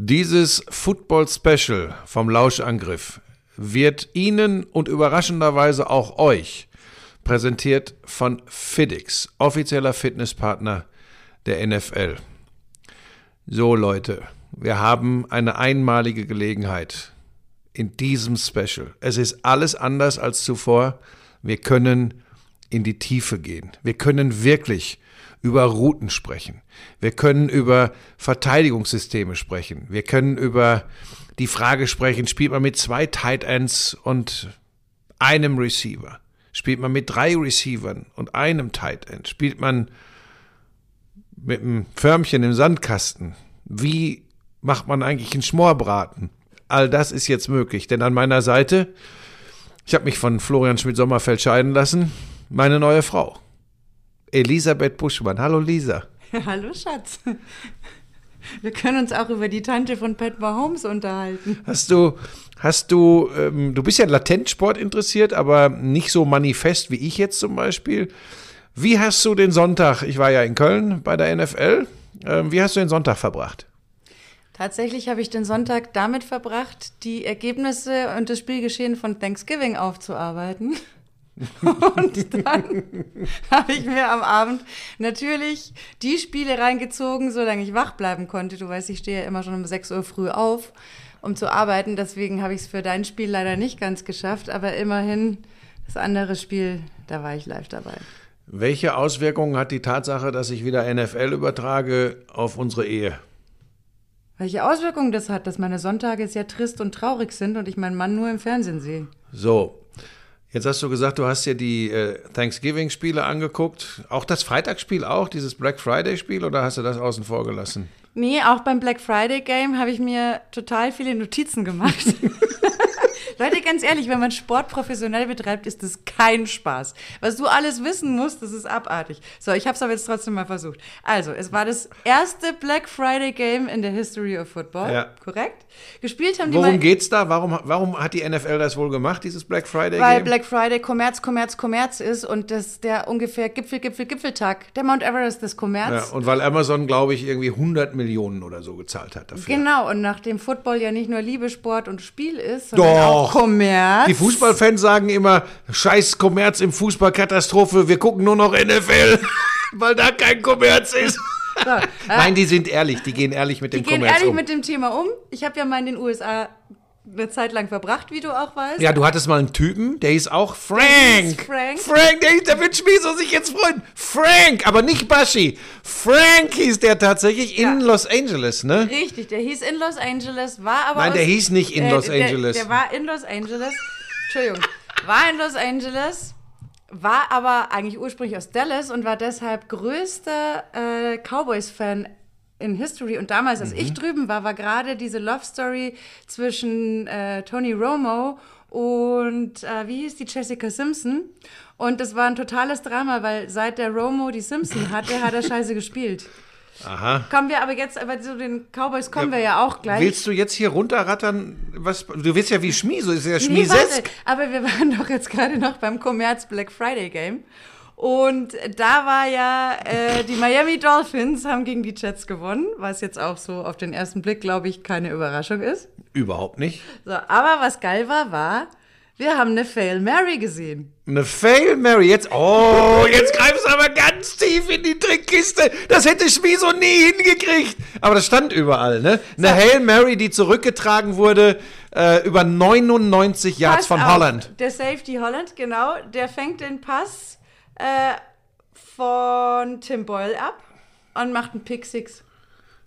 Dieses Football Special vom Lauschangriff wird Ihnen und überraschenderweise auch euch präsentiert von FIDIX, offizieller Fitnesspartner der NFL. So Leute, wir haben eine einmalige Gelegenheit in diesem Special. Es ist alles anders als zuvor. Wir können in die Tiefe gehen. Wir können wirklich über Routen sprechen. Wir können über Verteidigungssysteme sprechen. Wir können über die Frage sprechen, spielt man mit zwei Tight Ends und einem Receiver? Spielt man mit drei Receivern und einem Tight End? Spielt man mit einem Förmchen im Sandkasten? Wie macht man eigentlich einen Schmorbraten? All das ist jetzt möglich, denn an meiner Seite, ich habe mich von Florian Schmidt-Sommerfeld scheiden lassen, meine neue Frau. Elisabeth Buschmann. Hallo Lisa. Hallo Schatz. Wir können uns auch über die Tante von Pat Mahomes unterhalten. Hast du, hast du, ähm, du bist ja latent Sport interessiert, aber nicht so manifest wie ich jetzt zum Beispiel. Wie hast du den Sonntag, ich war ja in Köln bei der NFL, ähm, wie hast du den Sonntag verbracht? Tatsächlich habe ich den Sonntag damit verbracht, die Ergebnisse und das Spielgeschehen von Thanksgiving aufzuarbeiten. Und dann habe ich mir am Abend natürlich die Spiele reingezogen, solange ich wach bleiben konnte. Du weißt, ich stehe ja immer schon um 6 Uhr früh auf, um zu arbeiten. Deswegen habe ich es für dein Spiel leider nicht ganz geschafft. Aber immerhin, das andere Spiel, da war ich live dabei. Welche Auswirkungen hat die Tatsache, dass ich wieder NFL übertrage, auf unsere Ehe? Welche Auswirkungen das hat, dass meine Sonntage sehr trist und traurig sind und ich meinen Mann nur im Fernsehen sehe. So, Jetzt hast du gesagt, du hast dir die äh, Thanksgiving-Spiele angeguckt. Auch das Freitagsspiel auch, dieses Black Friday-Spiel, oder hast du das außen vor gelassen? Nee, auch beim Black Friday-Game habe ich mir total viele Notizen gemacht. Leute, ganz ehrlich, wenn man Sport professionell betreibt, ist das kein Spaß. Was du alles wissen musst, das ist abartig. So, ich habe es aber jetzt trotzdem mal versucht. Also, es war das erste Black Friday Game in der History of Football, ja. korrekt? Gespielt haben die Worum geht's da? Warum, warum hat die NFL das wohl gemacht, dieses Black Friday Game? Weil Black Friday Kommerz, Kommerz, Kommerz ist und das der ungefähr Gipfel, Gipfel, Gipfeltag, der Mount Everest des Kommerz. Ja, und weil Amazon, glaube ich, irgendwie 100 Millionen oder so gezahlt hat dafür. Genau, und nachdem Football ja nicht nur Liebe, Sport und Spiel ist, sondern Doch. auch Kommerz. Die Fußballfans sagen immer, scheiß Kommerz im Fußball, Katastrophe, wir gucken nur noch NFL, weil da kein Kommerz ist. Nein, die sind ehrlich, die gehen ehrlich mit dem Kommerz um. Die gehen ehrlich um. mit dem Thema um. Ich habe ja mal in den USA eine Zeit lang verbracht, wie du auch weißt. Ja, du hattest mal einen Typen, der hieß auch Frank. Frank. Frank, der, der wird Schmieso sich jetzt freuen. Frank, aber nicht Bashi. Frank hieß der tatsächlich ja. in Los Angeles, ne? Richtig, der hieß in Los Angeles, war aber. Nein, der hieß nicht in äh, Los Angeles. Der, der war in Los Angeles. Entschuldigung. War in Los Angeles, war aber eigentlich ursprünglich aus Dallas und war deshalb größter äh, Cowboys-Fan in History und damals, als mhm. ich drüben war, war gerade diese Love Story zwischen äh, Tony Romo und äh, wie hieß die Jessica Simpson? Und das war ein totales Drama, weil seit der Romo die Simpson hatte, hat er scheiße gespielt. Aha. Kommen wir aber jetzt, aber zu den Cowboys kommen ja, wir ja auch gleich. Willst du jetzt hier runterrattern? Was, du willst ja wie Schmie, so ist ja Schmiesesk. Nee, aber wir waren doch jetzt gerade noch beim Commerz Black Friday Game. Und da war ja, äh, die Miami Dolphins haben gegen die Jets gewonnen, was jetzt auch so auf den ersten Blick, glaube ich, keine Überraschung ist. Überhaupt nicht. So, aber was geil war, war, wir haben eine Fail Mary gesehen. Eine Fail Mary, jetzt, oh, jetzt greifst du aber ganz tief in die Trickkiste. Das hätte Schmieso nie hingekriegt. Aber das stand überall, ne? Eine. Hail Mary, die zurückgetragen wurde äh, über 99 Yards Pass von auf. Holland. Der Safety Holland, genau, der fängt den Pass äh, von Tim Boyle ab und macht einen Pick Six.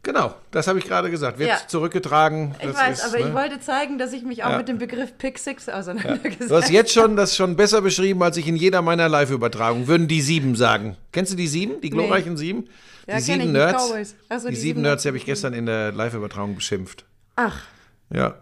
Genau, das habe ich gerade gesagt. Wird ja. zurückgetragen. Ich weiß, ist, aber ne? ich wollte zeigen, dass ich mich auch ja. mit dem Begriff Pick Six auseinandergesetzt habe. Du hast jetzt schon das schon besser beschrieben, als ich in jeder meiner Live-Übertragungen. Würden die sieben sagen. Kennst du die sieben? Die glorreichen nee. sieben? Die ja, sieben Nerds. Die, so, die, die, sieben Nerds habe ich gestern in der Live-Übertragung beschimpft. Ach. Ja.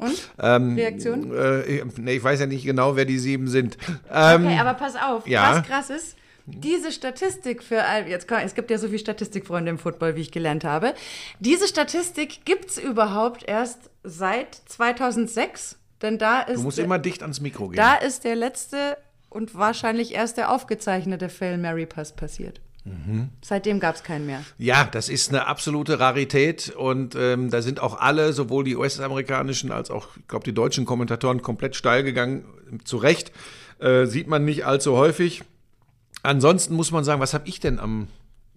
Und? Ähm, Reaktion? Äh, nee, ich weiß ja nicht genau, wer die sieben sind. Ähm, okay, aber pass auf, ja. was krass ist, diese Statistik für, jetzt es gibt ja so viele Statistikfreunde im Football, wie ich gelernt habe. Diese Statistik gibt es überhaupt erst seit 2006, denn da ist. Du musst der, immer dicht ans Mikro gehen. Da ist der letzte und wahrscheinlich erst der aufgezeichnete Fail Mary Pass passiert. Seitdem gab es keinen mehr. Ja, das ist eine absolute Rarität und ähm, da sind auch alle, sowohl die US-amerikanischen als auch, ich glaube, die deutschen Kommentatoren komplett steil gegangen. Zu Recht äh, sieht man nicht allzu häufig. Ansonsten muss man sagen, was habe ich denn am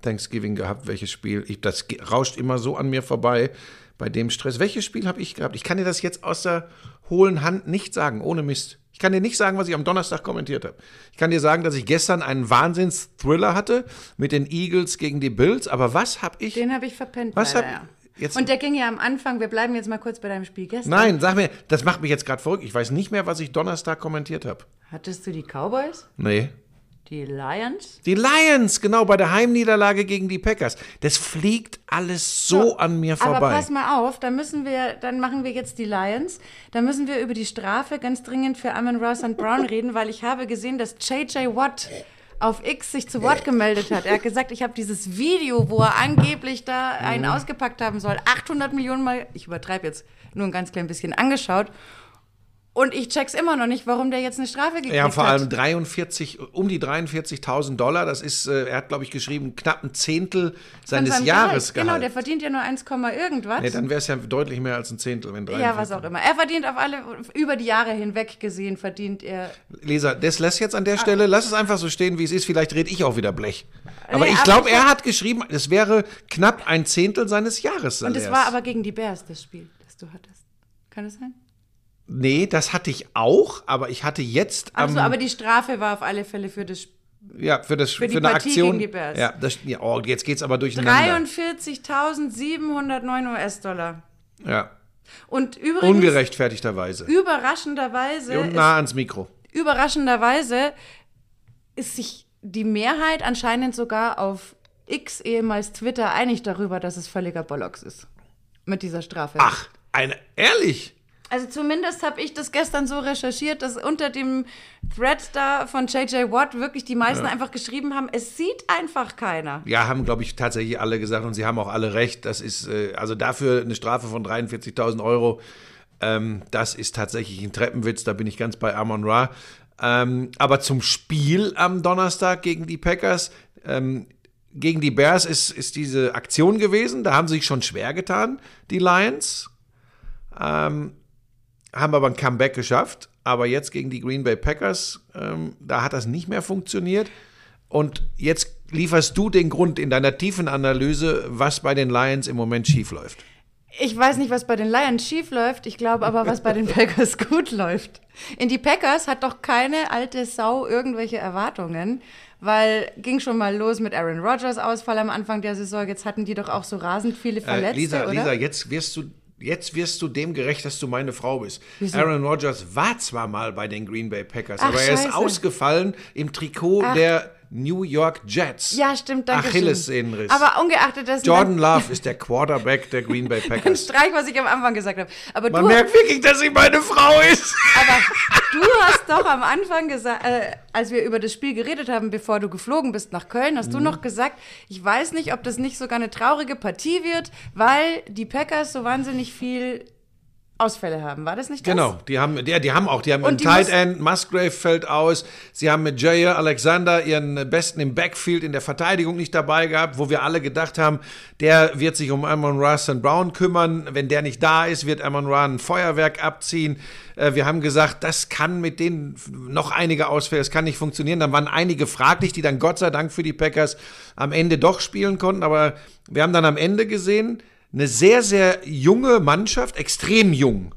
Thanksgiving gehabt? Welches Spiel? Ich, das rauscht immer so an mir vorbei bei dem Stress. Welches Spiel habe ich gehabt? Ich kann dir das jetzt aus der hohlen Hand nicht sagen, ohne Mist. Ich kann dir nicht sagen, was ich am Donnerstag kommentiert habe. Ich kann dir sagen, dass ich gestern einen Wahnsinns-Thriller hatte mit den Eagles gegen die Bills. Aber was habe ich? Den habe ich verpennt. Was leider, hab- jetzt- Und der ging ja am Anfang, wir bleiben jetzt mal kurz bei deinem Spiel gestern. Nein, sag mir, das macht mich jetzt gerade verrückt. Ich weiß nicht mehr, was ich Donnerstag kommentiert habe. Hattest du die Cowboys? Nee. Die Lions? Die Lions, genau, bei der Heimniederlage gegen die Packers. Das fliegt alles so, an mir vorbei. Aber pass mal auf, da müssen wir, dann machen wir jetzt die Lions. Da müssen wir über die Strafe ganz dringend für Amon Ross und Brown reden, weil ich habe gesehen, dass JJ Watt auf X sich zu Wort gemeldet hat. Er hat gesagt, ich habe dieses Video, wo er angeblich da Mhm. einen ausgepackt haben soll, 800 Millionen Mal, ich übertreibe jetzt, nur ein ganz klein bisschen angeschaut. Und ich check's immer noch nicht, warum der jetzt eine Strafe gekriegt Ja, vor hat. allem 43, um die 43.000 Dollar. Das ist, äh, er hat, glaube ich, geschrieben, knapp ein Zehntel seines seinem Jahresgehalts. Genau, der verdient ja nur 1, irgendwas. nee, dann wäre es ja deutlich mehr als ein Zehntel, wenn 43. ja, was auch immer. Er verdient auf alle, über die Jahre hinweg gesehen, verdient er Leser, das lässt jetzt an der Stelle, lass es einfach so stehen, wie es ist. Vielleicht rede ich auch wieder Blech. Aber Nee, ich glaube, er hat geschrieben, es wäre knapp ein Zehntel seines Jahres. Und es war aber gegen die Bears, das Spiel, das du hattest. Kann das sein? Nee, das hatte ich auch, aber ich hatte jetzt am, Achso, aber die Strafe war auf alle Fälle für das Spiel. ja, für, das, für, die eine Partie Aktion. gegen die Bears. Ja, das, ja, oh, jetzt geht's aber durcheinander. 43.709 US-Dollar. Ja, Und übrigens, ungerechtfertigterweise. überraschenderweise, Und ist, nah ans Mikro. überraschenderweise ist sich die Mehrheit anscheinend sogar auf X, ehemals Twitter, einig darüber, dass es völliger Bollocks ist. Mit dieser Strafe. Ach, eine, ehrlich? Also zumindest habe ich das gestern so recherchiert, dass unter dem Thread da von JJ Watt wirklich die meisten einfach geschrieben haben, es sieht einfach keiner. Ja, haben, glaube ich, tatsächlich alle gesagt und sie haben auch alle recht. Das ist, äh, also dafür eine Strafe von 43.000 Euro, ähm, das ist tatsächlich ein Treppenwitz, da bin ich ganz bei Amon Ra. Ähm, aber zum Spiel am Donnerstag gegen die Packers, ähm, gegen die Bears ist, ist diese Aktion gewesen. Da haben sie sich schon schwer getan, die Lions. Ähm, haben aber ein Comeback geschafft. Aber jetzt gegen die Green Bay Packers, ähm, da hat das nicht mehr funktioniert. Und jetzt lieferst du den Grund in deiner tiefen Analyse, was bei den Lions im Moment schief läuft. Ich weiß nicht, was bei den Lions schief läuft, ich glaube aber, was bei den Packers gut läuft. In die Packers hat doch keine alte Sau irgendwelche Erwartungen, weil ging schon mal los mit Aaron Rodgers Ausfall am Anfang der Saison, jetzt hatten die doch auch so rasend viele Verletzte, Äh, Lisa, oder? Lisa, jetzt wirst du Jetzt wirst du dem gerecht, dass du meine Frau bist. Wieso? Aaron Rodgers war zwar mal bei den Green Bay Packers, Ach, aber er ist scheiße. ausgefallen im Trikot Ach. der New York Jets. ja, stimmt, danke schön. Achillessehnenriss. Aber ungeachtet dessen, Jordan Love ist der Quarterback der Green Bay ein Packers. Streich, was ich am Anfang gesagt habe. Aber Man du, merkt wirklich, dass sie meine Frau ist. Aber du hast doch am Anfang gesagt, äh, als wir über das Spiel geredet haben, bevor du geflogen bist nach Köln, hast du Mhm. noch gesagt, ich weiß nicht, ob das nicht sogar eine traurige Partie wird, weil die Packers so wahnsinnig viel Ausfälle haben. War das nicht das? Genau, die haben, die, die haben auch, die haben einen Tight End, Musgrave fällt aus, sie haben mit Jair Alexander ihren Besten im Backfield in der Verteidigung nicht dabei gehabt, wo wir alle gedacht haben, der wird sich um Amon Ra St. Brown kümmern, wenn der nicht da ist, wird Amon Ra ein Feuerwerk abziehen. Äh, Wir haben gesagt, das kann mit denen noch einige Ausfälle, das kann nicht funktionieren. Dann waren einige fraglich, die dann Gott sei Dank für die Packers am Ende doch spielen konnten, aber wir haben dann am Ende gesehen, eine sehr, sehr junge Mannschaft, extrem jung,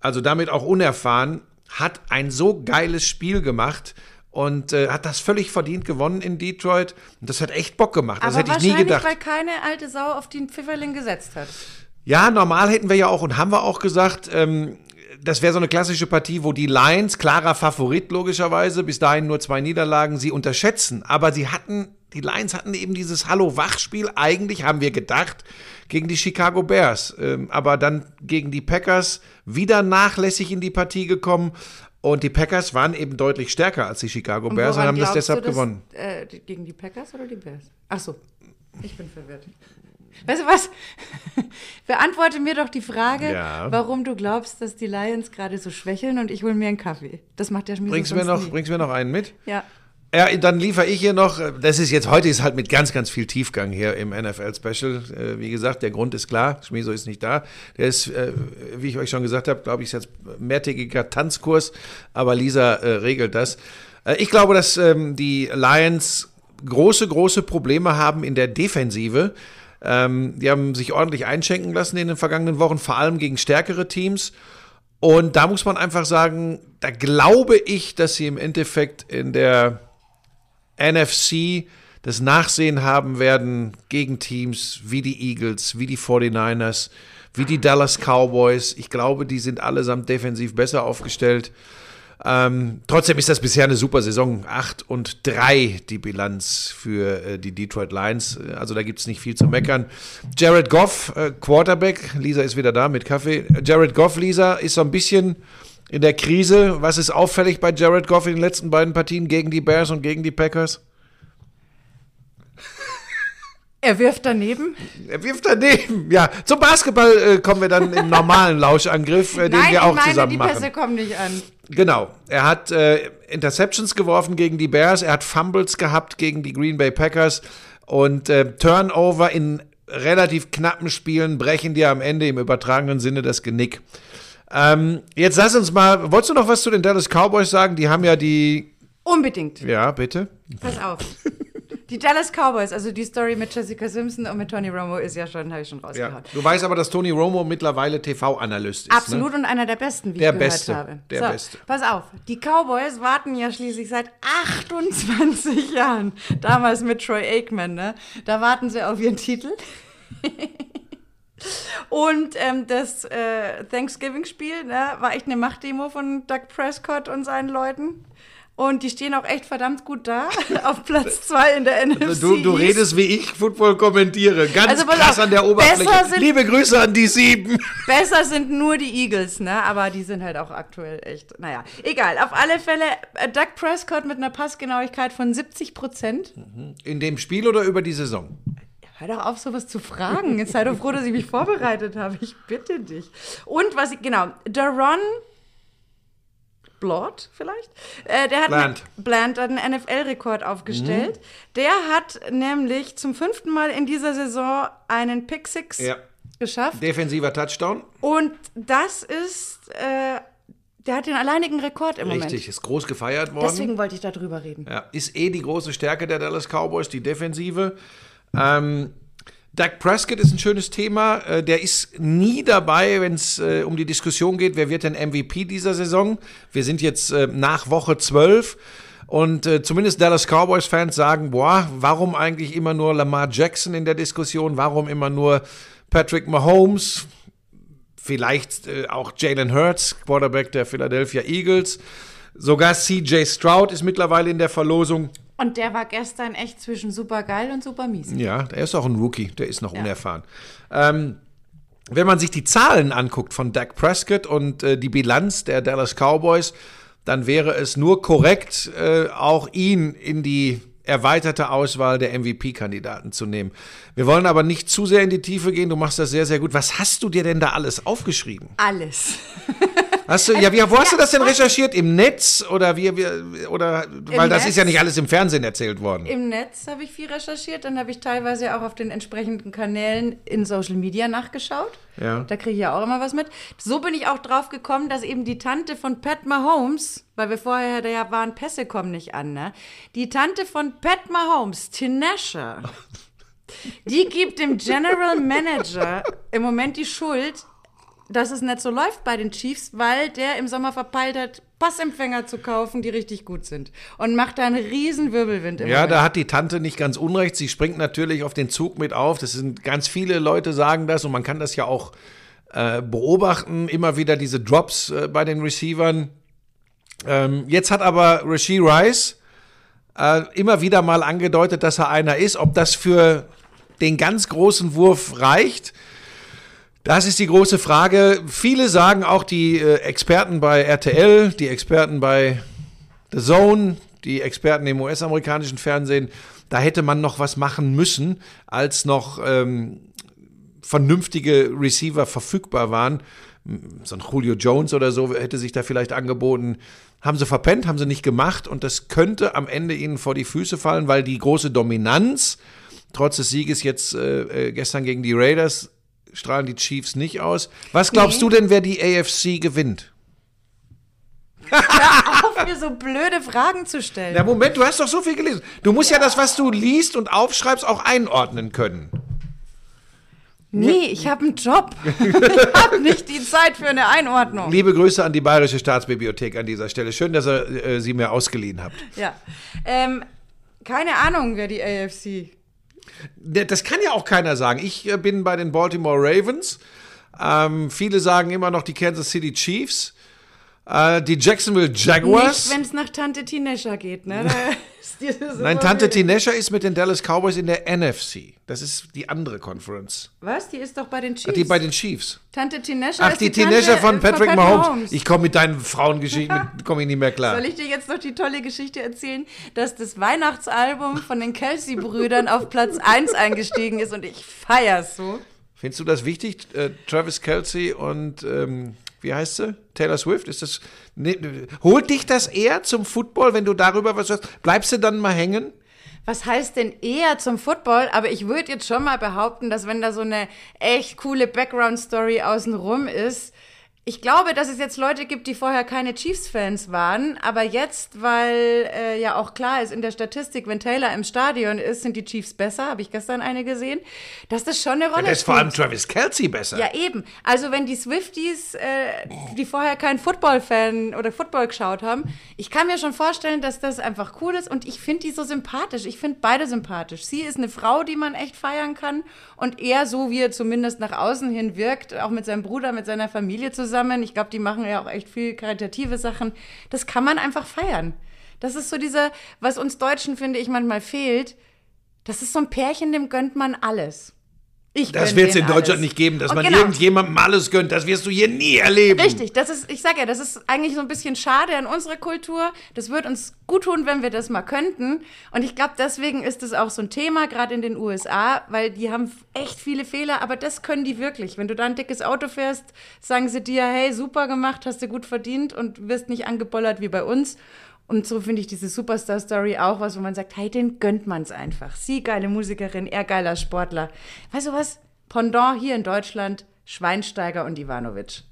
also damit auch unerfahren, hat ein so geiles Spiel gemacht und äh, hat das völlig verdient gewonnen in Detroit. Und das hat echt Bock gemacht. Das Aber hätte ich nie gedacht. weil keine alte Sau auf den Pfifferling gesetzt hat. Ja, normal hätten wir ja auch und haben wir auch gesagt, ähm, das wäre so eine klassische Partie, wo die Lions, klarer Favorit logischerweise, bis dahin nur zwei Niederlagen, sie unterschätzen. Aber sie hatten, die Lions hatten eben dieses Hallo-Wach-Spiel, eigentlich haben wir gedacht, gegen die Chicago Bears. Ähm, aber dann gegen die Packers wieder nachlässig in die Partie gekommen. Und die Packers waren eben deutlich stärker als die Chicago Bears und haben das deshalb du, dass, gewonnen. Äh, gegen die Packers oder die Bears? Ach so, ich bin verwirrt. Weißt du was? Beantworte mir doch die Frage, Ja. warum du glaubst, dass die Lions gerade so schwächeln und ich hole mir einen Kaffee. Das macht der Schmiede Bringst mir sonst noch, nie. bringst du mir noch einen mit? Ja. Ja, dann liefere ich hier noch, das ist jetzt, heute ist halt mit ganz, ganz viel Tiefgang hier im NFL-Special. Äh, wie gesagt, der Grund ist klar, Schmieso ist nicht da. Der ist, äh, wie ich euch schon gesagt habe, glaube ich, ist jetzt mehrtägiger Tanzkurs, aber Lisa äh, regelt das. Äh, ich glaube, dass ähm, die Lions große, große Probleme haben in der Defensive. Ähm, die haben sich ordentlich einschenken lassen in den vergangenen Wochen, vor allem gegen stärkere Teams. Und da muss man einfach sagen, da glaube ich, dass sie im Endeffekt in der NFC das Nachsehen haben werden gegen Teams wie die Eagles, wie die 49ers, wie die Dallas Cowboys. Ich glaube, die sind allesamt defensiv besser aufgestellt. Ähm, trotzdem ist das bisher eine super Saison. 8 und 3 die Bilanz für äh, die Detroit Lions. Also da gibt es nicht viel zu meckern. Jared Goff, äh, Quarterback. Lisa ist wieder da mit Kaffee. Jared Goff, Lisa, ist so ein bisschen in der Krise. Was ist auffällig bei Jared Goff in den letzten beiden Partien gegen die Bears und gegen die Packers? Er wirft daneben? Er wirft daneben, ja. Zum Basketball äh, kommen wir dann im normalen Lauschangriff, äh, den Nein, wir auch meine, zusammen die machen. Pässe kommen nicht an. Genau. Er hat äh, Interceptions geworfen gegen die Bears, er hat Fumbles gehabt gegen die Green Bay Packers und äh, Turnover in relativ knappen Spielen brechen dir am Ende im übertragenen Sinne das Genick. Ähm, jetzt lass uns mal, wolltest du noch was zu den Dallas Cowboys sagen? Die haben ja die, Unbedingt. ja, bitte. Pass auf. Die Dallas Cowboys, also die Story mit Jessica Simpson und mit Tony Romo ist ja schon, habe ich schon Ja. rausgehauen. Du weißt aber, dass Tony Romo mittlerweile TV-Analyst ist. Absolut Ne? und einer der besten, wie Der ich gehört Beste, habe. der so, Beste. Pass auf, die Cowboys warten ja schließlich seit 28 Jahren, damals mit Troy Aikman, ne? Da warten sie auf ihren Titel. Und ähm, das äh, Thanksgiving-Spiel ne, war echt eine Machtdemo von Doug Prescott und seinen Leuten. Und die stehen auch echt verdammt gut da, auf Platz zwei in der NFC. Du, du redest, wie ich Football kommentiere. Ganz Also krass auf, an der Oberfläche. sind- Liebe Grüße an die Sieben. Besser sind nur die Eagles, ne? Aber die sind halt auch aktuell echt. Naja, egal. Auf alle Fälle, äh, Doug Prescott mit einer Passgenauigkeit von 70 Prozent. In dem Spiel oder über die Saison? Hör doch auf, sowas zu fragen. Jetzt sei doch froh, dass ich mich vorbereitet habe. Ich bitte dich. Und was ich, genau, Daron Blord vielleicht? Äh, der hat Bland. Einen, Bland hat einen NFL-Rekord aufgestellt. Der hat nämlich zum fünften Mal in dieser Saison einen Pick Six Ja. geschafft. Defensiver Touchdown. Und das ist, äh, der hat den alleinigen Rekord im Moment. Richtig, ist groß gefeiert worden. Deswegen wollte ich darüber reden. Ja, ist eh die große Stärke der Dallas Cowboys, die Defensive. Ähm, Dak Prescott ist ein schönes Thema. Äh, Der ist nie dabei, wenn es äh, um die Diskussion geht, wer wird denn MVP dieser Saison. Wir sind jetzt äh, nach Woche 12 und äh, zumindest Dallas Cowboys-Fans sagen, boah, warum eigentlich immer nur Lamar Jackson in der Diskussion? Warum immer nur Patrick Mahomes? Vielleicht äh, auch Jalen Hurts, Quarterback der Philadelphia Eagles. Sogar CJ Stroud ist mittlerweile in der Verlosung. Und der war gestern echt zwischen super geil und super mies. Ja, der ist auch ein Rookie, der ist noch unerfahren. Ähm, wenn man sich die Zahlen anguckt von Dak Prescott und äh, die Bilanz der Dallas Cowboys, dann wäre es nur korrekt, äh, auch ihn in die erweiterte Auswahl der MVP-Kandidaten zu nehmen. Wir wollen aber nicht zu sehr in die Tiefe gehen. Du machst das sehr, sehr gut. Was hast du dir denn da alles aufgeschrieben? Alles. Hast du, ja, wie, wo hast du das denn recherchiert? Im Netz oder wie, wie oder weil das Netz. ist ja nicht alles im Fernsehen erzählt worden. Im Netz habe ich viel recherchiert, dann habe ich teilweise auch auf den entsprechenden Kanälen in Social Media nachgeschaut. Ja. Da kriege ich ja auch immer was mit. So bin ich auch drauf gekommen, dass eben die Tante von Pat Mahomes, weil wir vorher da ja waren, Pässe kommen nicht an, ne? Die Tante von Pat Mahomes, Tinashe, die gibt dem General Manager im Moment die Schuld, dass es nicht so läuft bei den Chiefs, weil der im Sommer verpeilt hat, Passempfänger zu kaufen, die richtig gut sind. Und macht da einen riesen Wirbelwind im Ja, Moment. da hat die Tante nicht ganz unrecht. Sie springt natürlich auf den Zug mit auf. Das sind ganz viele Leute sagen das und man kann das ja auch äh, beobachten. Immer wieder diese Drops äh, bei den Receivern. Ähm, jetzt hat aber Rasheed Rice äh, immer wieder mal angedeutet, dass er einer ist. Ob das für den ganz großen Wurf reicht, das ist die große Frage. Viele sagen auch die äh, Experten bei RTL, die Experten bei The Zone, die Experten im US-amerikanischen Fernsehen, da hätte man noch was machen müssen, als noch ähm, vernünftige Receiver verfügbar waren. so ein Julio Jones oder so hätte sich da vielleicht angeboten. Haben sie verpennt, haben sie nicht gemacht und das könnte am Ende ihnen vor die Füße fallen, weil die große Dominanz, trotz des Sieges jetzt äh, äh gestern gegen die Raiders, strahlen die Chiefs nicht aus. Was glaubst nee. du denn, wer die AFC gewinnt? Hör auf, mir so blöde Fragen zu stellen. Ja, Moment, du hast doch so viel gelesen. Du musst ja, ja das, was du liest und aufschreibst, auch einordnen können. Nee, ich habe einen Job. ich habe nicht die Zeit für eine Einordnung. Liebe Grüße an die Bayerische Staatsbibliothek an dieser Stelle. Schön, dass ihr äh, sie mir ausgeliehen habt. Ja. Ähm, keine Ahnung, wer die AFC. Das kann ja auch keiner sagen. Ich äh, bin bei den Baltimore Ravens. Ähm, viele sagen immer noch die Kansas City Chiefs. Äh, die Jacksonville Jaguars. Nicht, wenn es nach Tante Tinesha geht, ne? Nein, Tante Tinesha ist mit den Dallas Cowboys in der NFC. Das ist die andere Conference. Was? Die ist doch bei den Chiefs. Ach, die bei den Chiefs. Tante Tinesha Ach, die, die Tinesha von Patrick von Mahomes. Mahomes. Ich komme mit deinen Frauengeschichten, komme ich nicht mehr klar. Soll ich dir jetzt noch die tolle Geschichte erzählen, dass das Weihnachtsalbum von den Kelsey-Brüdern auf Platz 1 eingestiegen ist und ich feier's so? Findest du das wichtig, äh, Travis Kelsey und ähm, wie heißt sie? Taylor Swift? Ist das. Ne, holt dich das eher zum Football, wenn du darüber was hörst? Bleibst du dann mal hängen? Was heißt denn eher zum Football? Aber ich würde jetzt schon mal behaupten, dass wenn da so eine echt coole Background-Story außenrum ist, ich glaube, dass es jetzt Leute gibt, die vorher keine Chiefs-Fans waren, aber jetzt, weil äh, ja auch klar ist in der Statistik, wenn Taylor im Stadion ist, sind die Chiefs besser, habe ich gestern eine gesehen, dass das schon eine Rolle spielt. Ja, ist vor allem Travis Kelsey besser. Ja, eben. Also wenn die Swifties, äh, die vorher keinen Football-Fan oder Football geschaut haben, ich kann mir schon vorstellen, dass das einfach cool ist und ich finde die so sympathisch. Ich finde beide sympathisch. Sie ist eine Frau, die man echt feiern kann und er, so wie er zumindest nach außen hin wirkt, auch mit seinem Bruder, mit seiner Familie zusammen. Ich glaube, die machen ja auch echt viel karitative Sachen. Das kann man einfach feiern. Das ist so dieser, was uns Deutschen, finde ich, manchmal fehlt. Das ist so ein Pärchen, dem gönnt man alles. Ich das wird es in Deutschland alles. nicht geben, dass und man genau. irgendjemandem alles gönnt. Das wirst du hier nie erleben. Richtig, das ist, ich sage ja, das ist eigentlich so ein bisschen schade an unserer Kultur. Das wird uns gut tun, wenn wir das mal könnten. Und ich glaube, deswegen ist es auch so ein Thema, gerade in den USA, weil die haben echt viele Fehler, aber das können die wirklich. Wenn du da ein dickes Auto fährst, sagen sie dir, hey, super gemacht, hast du gut verdient und wirst nicht angebollert wie bei uns. Und so finde ich diese Superstar-Story auch was, wo man sagt, hey, den gönnt man es einfach. Sie geile Musikerin, er geiler Sportler. Weißt du was? Pendant hier in Deutschland, Schweinsteiger und Ivanovic.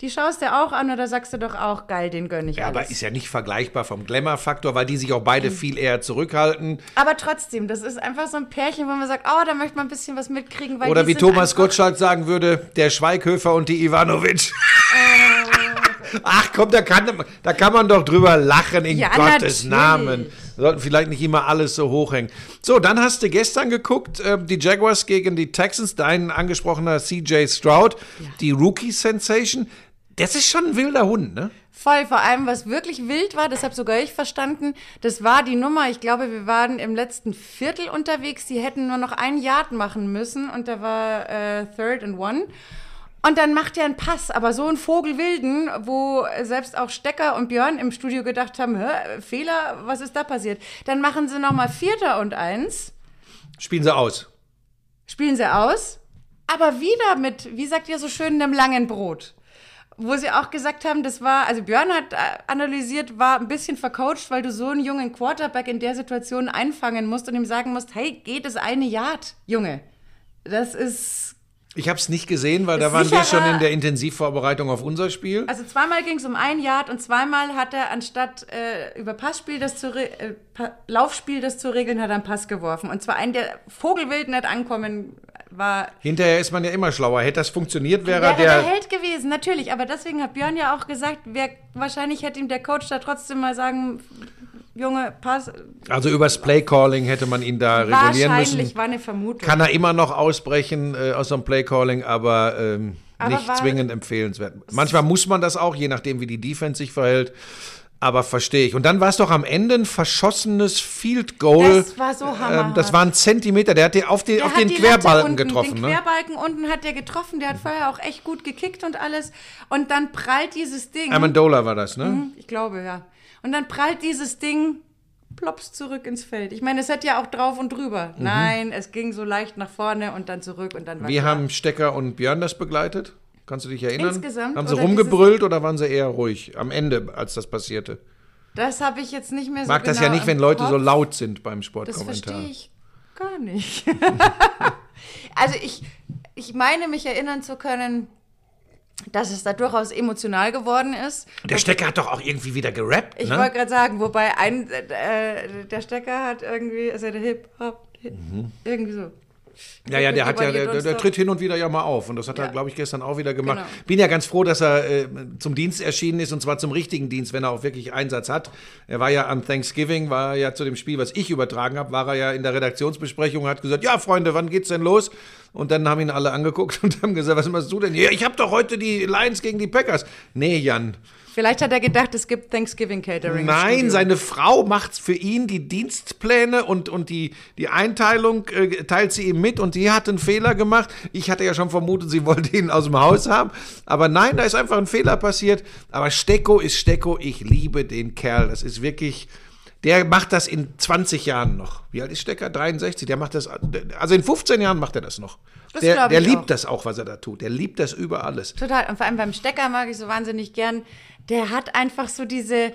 Die schaust du auch an oder sagst du doch auch, geil, den gönne ich Ja, alles. aber ist ja nicht vergleichbar vom Glamour-Faktor, weil die sich auch beide mhm. viel eher zurückhalten. Aber trotzdem, das ist einfach so ein Pärchen, wo man sagt, oh, da möchte man ein bisschen was mitkriegen. oder wie Thomas Gottschalk sagen würde, der Schweighöfer und die Ivanovic. Äh, Ach komm, da kann, da kann man doch drüber lachen, in ja, Gottes natürlich. Namen. Wir sollten vielleicht nicht immer alles so hochhängen. So, dann hast du gestern geguckt, äh, die Jaguars gegen die Texans, dein angesprochener CJ Stroud, ja. die Rookie-Sensation. Das ist schon ein wilder Hund, ne? Voll, vor allem, was wirklich wild war, das habe sogar ich verstanden, das war die Nummer, ich glaube, wir waren im letzten Viertel unterwegs, die hätten nur noch ein Yard machen müssen und da war äh, Third and One. Und dann macht er einen Pass, aber so einen Vogelwilden, wo selbst auch Stecker und Björn im Studio gedacht haben, Hä, Fehler, was ist da passiert? Dann machen sie nochmal Vierter und Eins. Spielen sie aus. Spielen sie aus, aber wieder mit, wie sagt ihr so schön, einem langen Brot. Wo sie auch gesagt haben, das war, also Björn hat äh, analysiert, war ein bisschen vercoacht, weil du so einen jungen Quarterback in der Situation einfangen musst und ihm sagen musst, hey, geht es eine Yard, Junge. Das ist ich habe es nicht gesehen, weil da waren wir schon in der Intensivvorbereitung auf unser Spiel. Also zweimal ging es um ein Yard und zweimal hat er anstatt äh, über Passspiel das zu äh, Laufspiel das zu regeln, hat er einen Pass geworfen. Und zwar einen, der vogelwild nicht ankommen war. Hinterher ist man ja immer schlauer. Hätte das funktioniert, wäre, wäre der, der Held gewesen, natürlich. Aber deswegen hat Björn ja auch gesagt, wer, wahrscheinlich hätte ihm der Coach da trotzdem mal sagen Junge, pass. Also übers Playcalling hätte man ihn da regulieren müssen. Wahrscheinlich war eine Vermutung. Kann er immer noch ausbrechen äh, aus so einem Playcalling, aber, ähm, aber nicht zwingend empfehlenswert. Manchmal muss man das auch, je nachdem, wie die Defense sich verhält. Aber verstehe ich. Und dann war es doch am Ende ein verschossenes Field Goal. Das war so hammer. Ähm, das war ein Zentimeter. Der hat den auf, den, auf den Querbalken unten, getroffen. Den ne? Querbalken unten hat der getroffen. Der hat vorher auch echt gut gekickt und alles. Und dann prallt dieses Ding. Amendola war das, ne? Mhm, ich glaube, ja. Und dann prallt dieses Ding plops zurück ins Feld. Ich meine, es hat ja auch drauf und drüber. Mhm. Nein, es ging so leicht nach vorne und dann zurück und dann war Wie klar. haben Stecker und Björn das begleitet? Kannst du dich erinnern? Insgesamt Haben sie oder rumgebrüllt oder waren sie eher ruhig am Ende, als das passierte? Das habe ich jetzt nicht mehr so Mag das genau ja nicht, wenn Leute so Kopf. laut sind beim Das Sportkommentar. verstehe ich gar nicht. also ich, ich meine mich erinnern zu können, dass es da durchaus emotional geworden ist. Der Stecker hat doch auch irgendwie wieder gerappt, Ich ne? wollte gerade sagen, wobei ein, äh, der Stecker hat irgendwie, also der Hip-Hop, Mhm. irgendwie so. Ja, ja, der hat ja, der, der, tritt hin und wieder ja mal auf. Und das hat er, Ja. glaube ich, gestern auch wieder gemacht. Genau. Bin ja ganz froh, dass er äh, zum Dienst erschienen ist und zwar zum richtigen Dienst, wenn er auch wirklich Einsatz hat. Er war ja an Thanksgiving, war ja zu dem Spiel, was ich übertragen habe, war er ja in der Redaktionsbesprechung und hat gesagt, ja, Freunde, wann geht's denn los? Und dann haben ihn alle angeguckt und haben gesagt, was machst du denn hier? Ich habe doch heute die Lions gegen die Packers. Nee, Jan. Vielleicht hat er gedacht, es gibt Thanksgiving Catering. Nein, seine Frau macht für ihn die Dienstpläne und, und die, die Einteilung äh, teilt sie ihm mit und die hat einen Fehler gemacht. Ich hatte ja schon vermutet, sie wollte ihn aus dem Haus haben. Aber nein, da ist einfach ein Fehler passiert. Aber Stecko ist Stecko. Ich liebe den Kerl. Das ist wirklich. Der macht das in 20 Jahren noch. Wie alt ist Stecker? 63. Der macht das. Also in 15 Jahren macht er das noch. Das der der liebt auch. das auch, was er da tut. Der liebt das über alles. Total. Und vor allem beim Stecker mag ich so wahnsinnig gern. Der hat einfach so diese,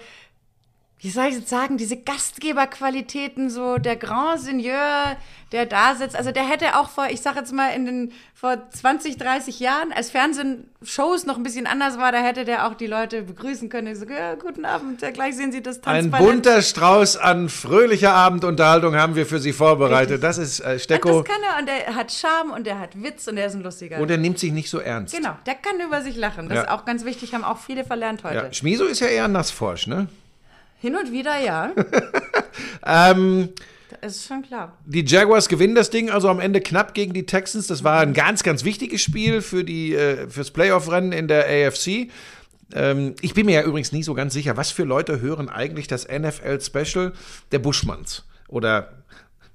wie soll ich jetzt sagen, diese Gastgeberqualitäten, so der Grand Seigneur, der da sitzt. Also der hätte auch vor, ich sag jetzt mal, in den vor 20, 30 Jahren, als Fernsehshows noch ein bisschen anders war, da hätte der auch die Leute begrüßen können. So, ja, guten Abend, ja, gleich sehen Sie das Ein Tanzballett. bunter Strauß an fröhlicher Abendunterhaltung haben wir für Sie vorbereitet. Das ist äh, Stecko. Das kann er und er hat Charme und er hat Witz und er ist ein lustiger. Und er nimmt sich nicht so ernst. genau, der kann über sich lachen. Das Ja. ist auch ganz wichtig, haben auch viele verlernt heute. Ja. Schmiso ist ja eher nassforsch, ne? Hin und wieder, ja. Ähm, Das ist schon klar. die Jaguars gewinnen das Ding also am Ende knapp gegen die Texans. Das war ein ganz, ganz wichtiges Spiel für die, äh, fürs Playoff-Rennen in der AFC. Ähm, ich bin mir ja übrigens nie so ganz sicher, was für Leute hören eigentlich das NFL-Special der Buschmanns? Oder,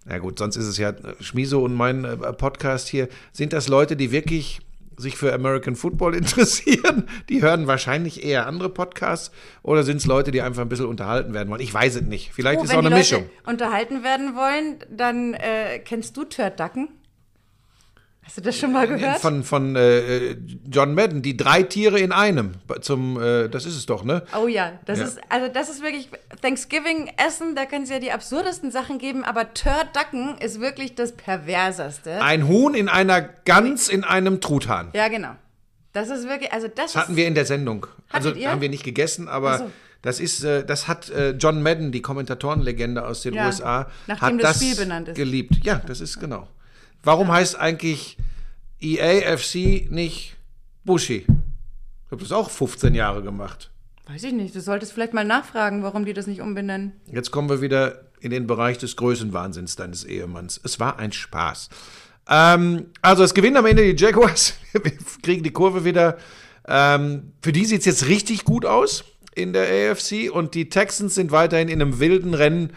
na gut, sonst ist es ja Schmiso und mein äh, Podcast hier. Sind das Leute, die wirklich sich für American Football interessieren? Die hören wahrscheinlich eher andere Podcasts. Oder sind es Leute, die einfach ein bisschen unterhalten werden wollen? Ich weiß es nicht. Vielleicht Oh, ist wenn auch eine die Leute Mischung. unterhalten werden wollen, dann äh, kennst du Törtdacken? Hast du das schon mal gehört? Von, von äh, John Madden, die drei Tiere in einem. Zum, äh, das ist es doch, ne? Oh ja, das Ja. ist also das ist wirklich Thanksgiving-Essen, da kann es ja die absurdesten Sachen geben, aber Törtdacken ist wirklich das perverseste. Ein Huhn in einer Gans in einem Truthahn. Ja, genau. Das ist wirklich, also das, Das hatten wir in der Sendung. Also ihr? haben wir nicht gegessen, aber so. das ist, äh, das hat äh, John Madden, die Kommentatorenlegende aus den Ja, USA, nachdem hat das das Spiel benannt ist. geliebt. Ja, das ist genau. Warum heißt eigentlich EAFC nicht Bushi? Ich habe das auch 15 Jahre gemacht. weiß ich nicht, du solltest vielleicht mal nachfragen, warum die das nicht umbenennen. Jetzt kommen wir wieder in den Bereich des Größenwahnsinns deines Ehemanns. Es war ein Spaß. Ähm, also es gewinnen am Ende die Jaguars. Wir kriegen die Kurve wieder. Ähm, für die sieht es jetzt richtig gut aus in der AFC und die Texans sind weiterhin in einem wilden Rennen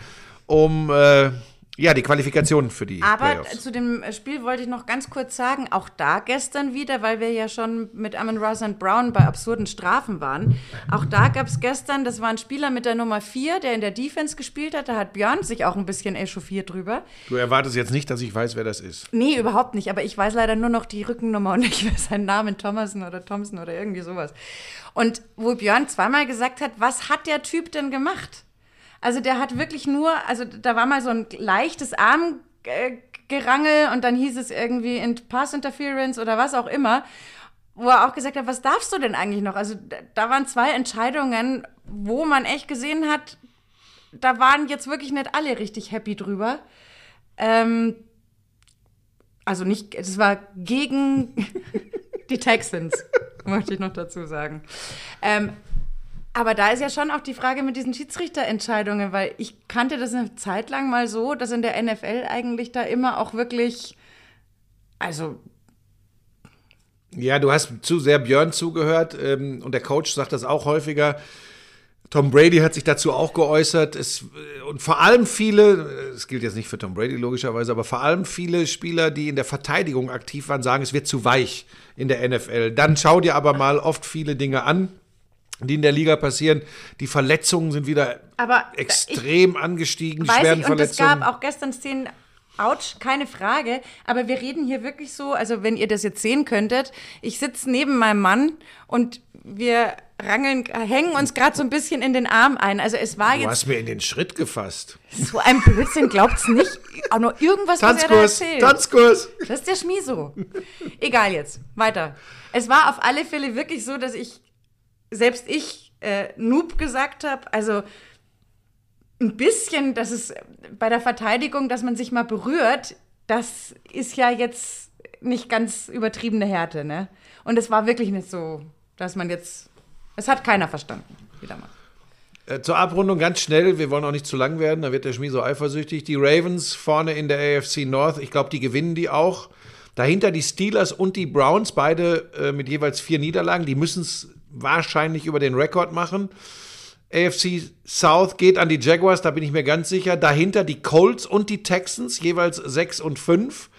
um äh, ja, die Qualifikation für die Aber Playoffs. zu dem Spiel wollte ich noch ganz kurz sagen, auch da gestern wieder, weil wir ja schon mit Amon Ross und Brown bei absurden Strafen waren. Auch da gab es gestern, das war ein Spieler mit der Nummer 4, der in der Defense gespielt hat. Da hat Björn sich auch ein bisschen echauffiert drüber. Du erwartest jetzt nicht, dass ich weiß, wer das ist. Nee, überhaupt nicht. Aber ich weiß leider nur noch die Rückennummer und ich weiß seinen Namen Thomason oder Thompson oder irgendwie sowas. Und wo Björn zweimal gesagt hat, was hat der Typ denn gemacht? Also der hat wirklich nur, also da war mal so ein leichtes Armgerangel und dann hieß es irgendwie in Pass Interference oder was auch immer, wo er auch gesagt hat, was darfst du denn eigentlich noch? Also da- waren zwei Entscheidungen, wo man echt gesehen hat, da waren jetzt wirklich nicht alle richtig happy drüber. Ähm, also nicht, es war gegen die Texans, möchte ich noch dazu sagen. Ähm, aber da ist ja schon auch die Frage mit diesen Schiedsrichterentscheidungen, weil ich kannte das eine Zeit lang mal so, dass in der NFL eigentlich da immer auch wirklich, also Ja, du hast zu sehr Björn zugehört ähm, und der Coach sagt das auch häufiger. Tom Brady hat sich dazu auch geäußert. Es, äh, und vor allem viele, äh, es gilt jetzt nicht für Tom Brady logischerweise, aber vor allem viele Spieler, die in der Verteidigung aktiv waren, sagen, es wird zu weich in der NFL. Dann schau dir aber mal oft viele Dinge an, die in der Liga passieren. Die Verletzungen sind wieder Aber extrem angestiegen, die weiß schweren ich, und es Verletzungen. gab auch gestern Szenen, Autsch, keine Frage. Aber wir reden hier wirklich so, also wenn ihr das jetzt sehen könntet, ich sitze neben meinem Mann und wir rangeln, hängen uns gerade so ein bisschen in den Arm ein. Also es war Du jetzt hast mir in den Schritt gefasst. so ein Blödsinn, glaubt's nicht. Auch nur irgendwas, was er da Tanzkurs. Tanzkurs. Das ist der Schmieso. Egal jetzt, weiter. Es war auf alle Fälle wirklich so, dass ich, selbst ich, äh, Noob gesagt habe, also ein bisschen, dass es bei der Verteidigung, dass man sich mal berührt, das ist ja jetzt nicht ganz übertriebene Härte, ne? Und es war wirklich nicht so, dass man jetzt, es hat keiner verstanden, wieder mal. Äh, Zur Abrundung ganz schnell, wir wollen auch nicht zu lang werden, da wird der Schmie so eifersüchtig. Die Ravens vorne in der AFC North, ich glaube, die gewinnen die auch. Dahinter die Steelers und die Browns, beide äh, mit jeweils vier Niederlagen. Die müssen es wahrscheinlich über den Rekord machen. AFC South geht an die Jaguars, da bin ich mir ganz sicher. Dahinter die Colts und die Texans, jeweils 6 und 5.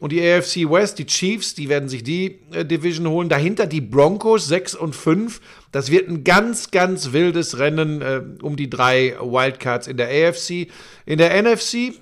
Und die AFC West, die Chiefs, die werden sich die äh, Division holen. Dahinter die Broncos 6 und 5. Das wird ein ganz, ganz wildes Rennen äh, um die drei Wildcards in der AFC. In der NFC,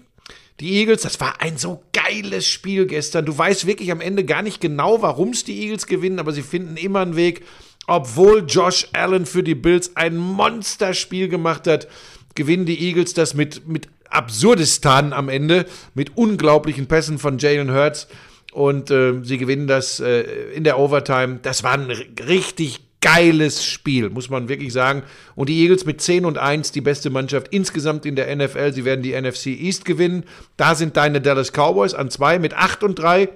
die Eagles, das war ein so geiles Spiel gestern. Du weißt wirklich am Ende gar nicht genau, warum es die Eagles gewinnen, aber sie finden immer einen Weg. Obwohl Josh Allen für die Bills ein Monsterspiel gemacht hat, gewinnen die Eagles das mit, mit Absurdistan am Ende, mit unglaublichen Pässen von Jalen Hurts. Und äh, sie gewinnen das äh, in der Overtime. Das war ein richtig geiles Spiel, muss man wirklich sagen. Und die Eagles mit 10 und 1, die beste Mannschaft insgesamt in der NFL. Sie werden die NFC East gewinnen. Da sind deine Dallas Cowboys an 2 mit 8 und 3.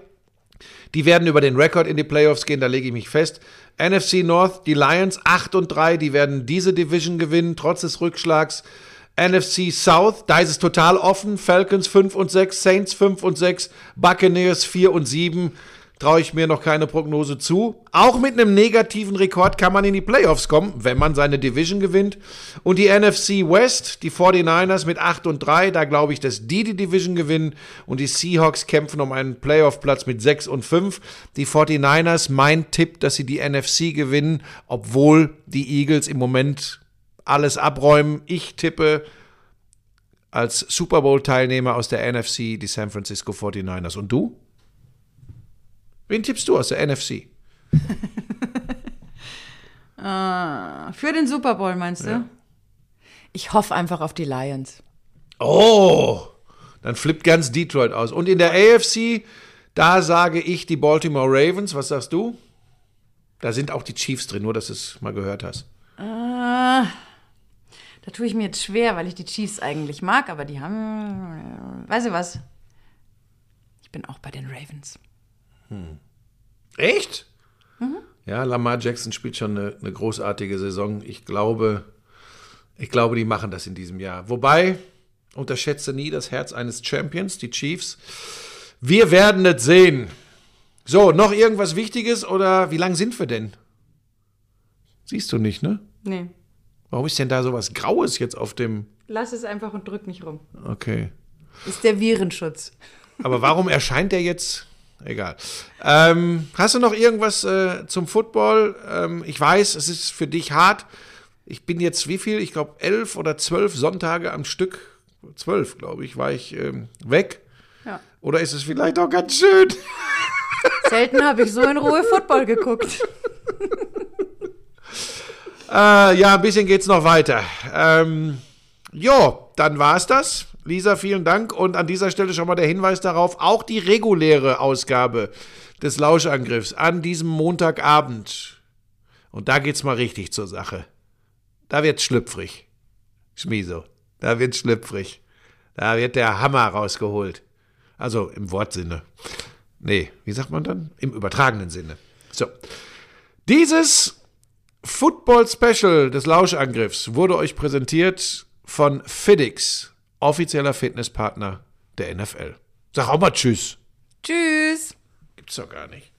Die werden über den Rekord in die Playoffs gehen, da lege ich mich fest. NFC North, die Lions 8 und 3, die werden diese Division gewinnen, trotz des Rückschlags. NFC South, da ist es total offen. Falcons 5 und 6, Saints 5 und 6, Buccaneers 4 und 7. Traue ich mir noch keine Prognose zu. Auch mit einem negativen Rekord kann man in die Playoffs kommen, wenn man seine Division gewinnt. Und die NFC West, die 49ers mit 8 und 3, da glaube ich, dass die die Division gewinnen. Und die Seahawks kämpfen um einen Playoff-Platz mit 6 und 5. Die 49ers, mein Tipp, dass sie die NFC gewinnen, obwohl die Eagles im Moment alles abräumen. Ich tippe als Super Bowl-Teilnehmer aus der NFC die San Francisco 49ers. Und du? Wen tippst du aus der NFC? Für den Super Bowl, meinst du? Ich hoffe einfach auf die Lions. Oh, dann flippt ganz Detroit aus. Und in der AFC, da sage ich die Baltimore Ravens. Was sagst du? Da sind auch die Chiefs drin, nur dass du es mal gehört hast. Da tue ich mir jetzt schwer, weil ich die Chiefs eigentlich mag, aber die haben. Weißt du was? Ich bin auch bei den Ravens. Echt? Ja, Lamar Jackson spielt schon eine, eine großartige Saison. Ich glaube, ich glaube, die machen das in diesem Jahr. Wobei, unterschätze nie das Herz eines Champions, die Chiefs. Wir werden es sehen. So, noch irgendwas Wichtiges oder wie lang sind wir denn? Siehst du nicht, ne? Nee. Warum ist denn da so was Graues jetzt auf dem. Lass es einfach und drück nicht rum. Okay. Ist der Virenschutz. Aber warum erscheint der jetzt? Egal. Ähm, hast du noch irgendwas äh, zum Football? Ähm, ich weiß, es ist für dich hart. Ich bin jetzt wie viel? Ich glaube elf oder zwölf Sonntage am Stück. Zwölf, glaube ich, war ich ähm, weg. Ja. Oder ist es vielleicht auch ganz schön? Selten habe ich so in Ruhe Football geguckt. Äh, ja, ein bisschen geht's noch weiter. Ähm, jo, dann war's das. Lisa, vielen Dank. Und an dieser Stelle schon mal der Hinweis darauf, auch die reguläre Ausgabe des Lauschangriffs an diesem Montagabend. Und da geht's mal richtig zur Sache. Da wird's schlüpfrig. Schmieso. Da wird's schlüpfrig. Da wird der Hammer rausgeholt. Also im Wortsinne. Nee, wie sagt man dann? Im übertragenen Sinne. So. Dieses Football Special des Lauschangriffs wurde euch präsentiert von Fiddix, offizieller Fitnesspartner der NFL. Sag auch mal Tschüss. Tschüss. Gibt's doch gar nicht.